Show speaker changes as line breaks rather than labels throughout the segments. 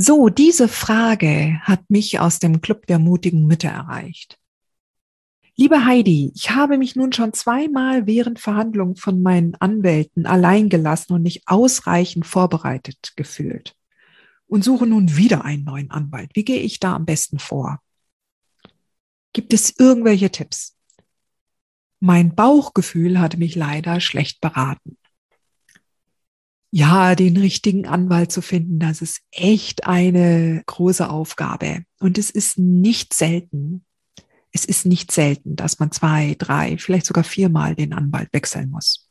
So, diese Frage hat mich aus dem Club der mutigen Mütter erreicht. Liebe Heidi, ich habe mich nun schon zweimal während Verhandlungen von meinen Anwälten allein gelassen und nicht ausreichend vorbereitet gefühlt und suche nun wieder einen neuen Anwalt. Wie gehe ich da am besten vor? Gibt es irgendwelche Tipps? Mein Bauchgefühl hatte mich leider schlecht beraten. Ja, den richtigen Anwalt zu finden, das ist echt eine große Aufgabe. Und es ist nicht selten, es ist nicht selten, dass man zwei, drei, vielleicht sogar viermal den Anwalt wechseln muss.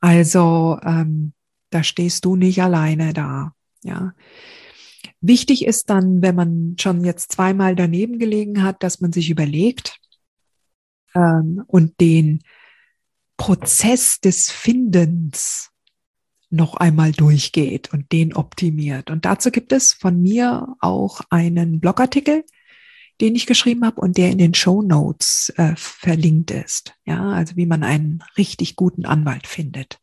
Also ähm, da stehst du nicht alleine da. Ja. Wichtig ist dann, wenn man schon jetzt zweimal daneben gelegen hat, dass man sich überlegt ähm, und den Prozess des Findens noch einmal durchgeht und den optimiert. Und dazu gibt es von mir auch einen Blogartikel, den ich geschrieben habe und der in den Show Notes äh, verlinkt ist. Ja, also wie man einen richtig guten Anwalt findet.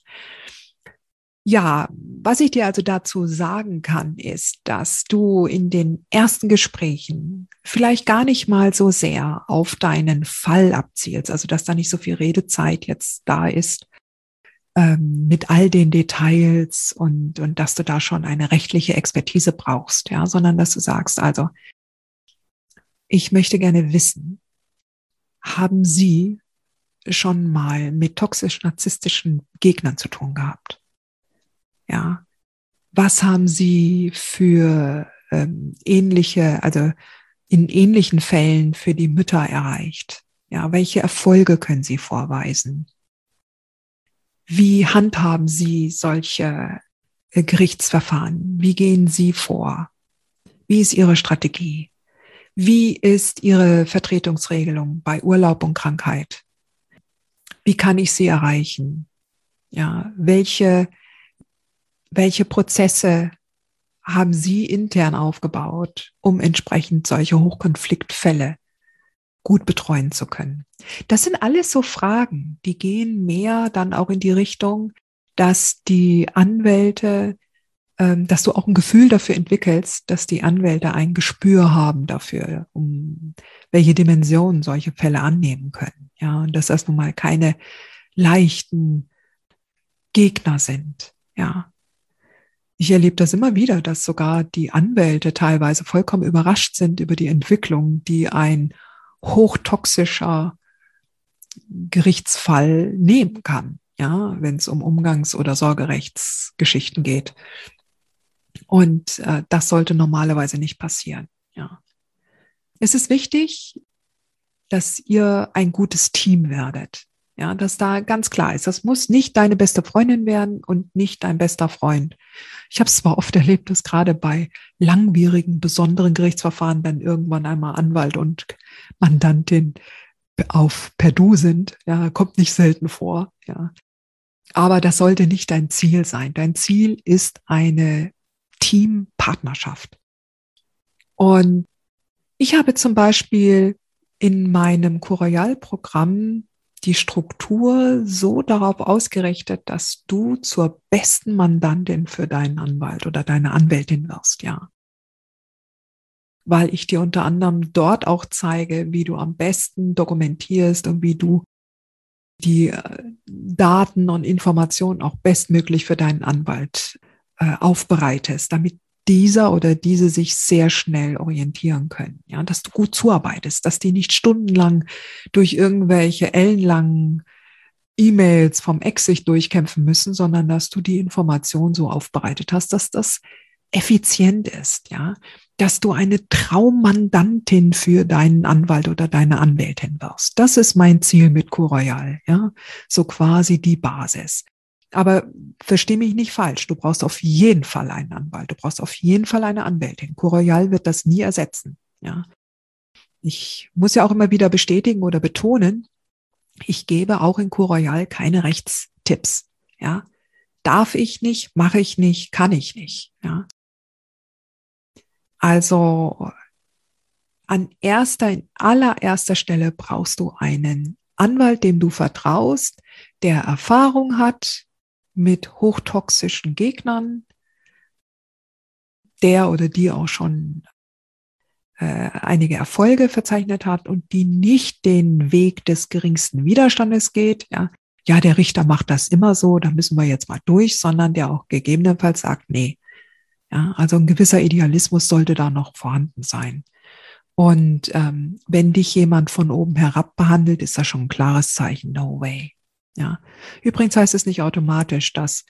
Ja, was ich dir also dazu sagen kann, ist, dass du in den ersten Gesprächen vielleicht gar nicht mal so sehr auf deinen Fall abzielst, also dass da nicht so viel Redezeit jetzt da ist ähm, mit all den Details und, und dass du da schon eine rechtliche Expertise brauchst, ja, sondern dass du sagst, also ich möchte gerne wissen, haben Sie schon mal mit toxisch-narzisstischen Gegnern zu tun gehabt? Ja. Was haben Sie für ähm, ähnliche, also in ähnlichen Fällen für die Mütter erreicht? Ja, welche Erfolge können Sie vorweisen? Wie handhaben Sie solche äh, Gerichtsverfahren? Wie gehen Sie vor? Wie ist Ihre Strategie? Wie ist Ihre Vertretungsregelung bei Urlaub und Krankheit? Wie kann ich sie erreichen? Ja, welche, welche Prozesse haben Sie intern aufgebaut, um entsprechend solche Hochkonfliktfälle gut betreuen zu können? Das sind alles so Fragen, die gehen mehr dann auch in die Richtung, dass die Anwälte ähm, dass du auch ein Gefühl dafür entwickelst, dass die Anwälte ein Gespür haben dafür, um welche Dimensionen solche Fälle annehmen können. Ja, und dass das nun mal keine leichten Gegner sind. Ja. Ich erlebe das immer wieder, dass sogar die Anwälte teilweise vollkommen überrascht sind über die Entwicklung, die ein hochtoxischer Gerichtsfall nehmen kann, ja, wenn es um Umgangs- oder Sorgerechtsgeschichten geht. Und äh, das sollte normalerweise nicht passieren. Ja. Es ist wichtig, dass ihr ein gutes Team werdet. Ja, dass da ganz klar ist, das muss nicht deine beste Freundin werden und nicht dein bester Freund. Ich habe es zwar oft erlebt, dass gerade bei langwierigen, besonderen Gerichtsverfahren dann irgendwann einmal Anwalt und Mandantin auf per Du sind. Ja, kommt nicht selten vor. Ja, aber das sollte nicht dein Ziel sein. Dein Ziel ist eine Teampartnerschaft. Und ich habe zum Beispiel in meinem Coroyal-Programm die Struktur so darauf ausgerichtet, dass du zur besten Mandantin für deinen Anwalt oder deine Anwältin wirst, ja. Weil ich dir unter anderem dort auch zeige, wie du am besten dokumentierst und wie du die äh, Daten und Informationen auch bestmöglich für deinen Anwalt äh, aufbereitest, damit dieser oder diese sich sehr schnell orientieren können. Ja, dass du gut zuarbeitest, dass die nicht stundenlang durch irgendwelche ellenlangen E-Mails vom Ex sich durchkämpfen müssen, sondern dass du die Information so aufbereitet hast, dass das effizient ist, ja. dass du eine Traummandantin für deinen Anwalt oder deine Anwältin wirst. Das ist mein Ziel mit Royal, ja. So quasi die Basis. Aber versteh mich nicht falsch. Du brauchst auf jeden Fall einen Anwalt. Du brauchst auf jeden Fall eine Anwältin. Royal wird das nie ersetzen, ja. Ich muss ja auch immer wieder bestätigen oder betonen, ich gebe auch in Royal keine Rechtstipps, ja. Darf ich nicht, mache ich nicht, kann ich nicht, ja. Also an erster, in allererster Stelle brauchst du einen Anwalt, dem du vertraust, der Erfahrung hat mit hochtoxischen Gegnern, der oder die auch schon äh, einige Erfolge verzeichnet hat und die nicht den Weg des geringsten Widerstandes geht. Ja, ja, der Richter macht das immer so, da müssen wir jetzt mal durch, sondern der auch gegebenenfalls sagt, nee, ja, also ein gewisser Idealismus sollte da noch vorhanden sein. Und ähm, wenn dich jemand von oben herab behandelt, ist das schon ein klares Zeichen, no way. Ja. Übrigens heißt es nicht automatisch, dass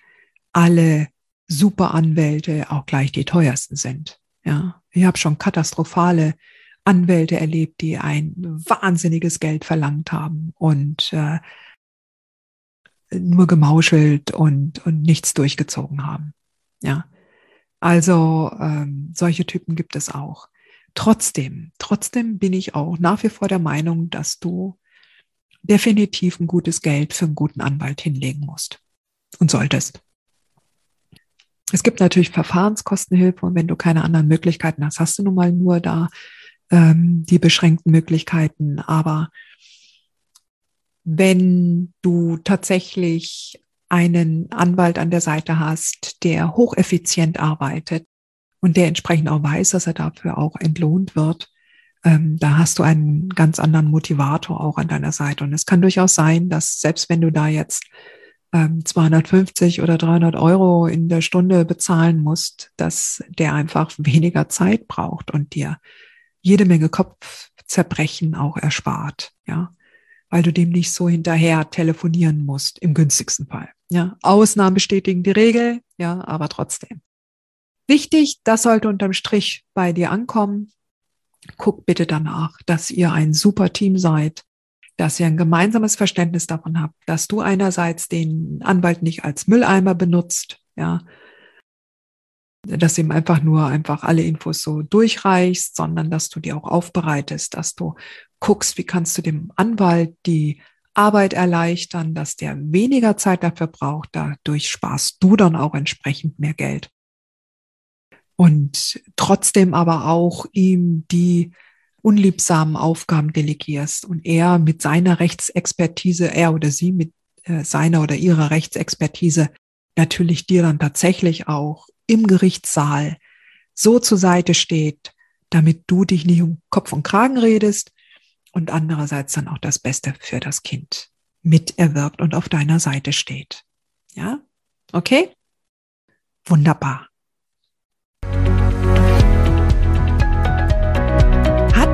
alle Superanwälte auch gleich die teuersten sind. Ja, ich habe schon katastrophale Anwälte erlebt, die ein wahnsinniges Geld verlangt haben und äh, nur gemauschelt und, und nichts durchgezogen haben. Ja, also ähm, solche Typen gibt es auch. Trotzdem, trotzdem bin ich auch nach wie vor der Meinung, dass du definitiv ein gutes Geld für einen guten Anwalt hinlegen musst und solltest. Es gibt natürlich Verfahrenskostenhilfe und wenn du keine anderen Möglichkeiten hast, hast du nun mal nur da ähm, die beschränkten Möglichkeiten. Aber wenn du tatsächlich einen Anwalt an der Seite hast, der hocheffizient arbeitet und der entsprechend auch weiß, dass er dafür auch entlohnt wird, ähm, da hast du einen ganz anderen Motivator auch an deiner Seite. Und es kann durchaus sein, dass selbst wenn du da jetzt ähm, 250 oder 300 Euro in der Stunde bezahlen musst, dass der einfach weniger Zeit braucht und dir jede Menge Kopfzerbrechen auch erspart, ja, weil du dem nicht so hinterher telefonieren musst, im günstigsten Fall. Ja, Ausnahmen bestätigen die Regel, ja, aber trotzdem. Wichtig, das sollte unterm Strich bei dir ankommen. Guck bitte danach, dass ihr ein super Team seid, dass ihr ein gemeinsames Verständnis davon habt, dass du einerseits den Anwalt nicht als Mülleimer benutzt, ja, dass ihm einfach nur einfach alle Infos so durchreichst, sondern dass du die auch aufbereitest, dass du guckst, wie kannst du dem Anwalt die Arbeit erleichtern, dass der weniger Zeit dafür braucht. Dadurch sparst du dann auch entsprechend mehr Geld. Und trotzdem aber auch ihm die unliebsamen Aufgaben delegierst und er mit seiner Rechtsexpertise, er oder sie mit äh, seiner oder ihrer Rechtsexpertise natürlich dir dann tatsächlich auch im Gerichtssaal so zur Seite steht, damit du dich nicht um Kopf und Kragen redest, und andererseits dann auch das Beste für das Kind mit erwirbt und auf deiner Seite steht. Ja? Okay? Wunderbar.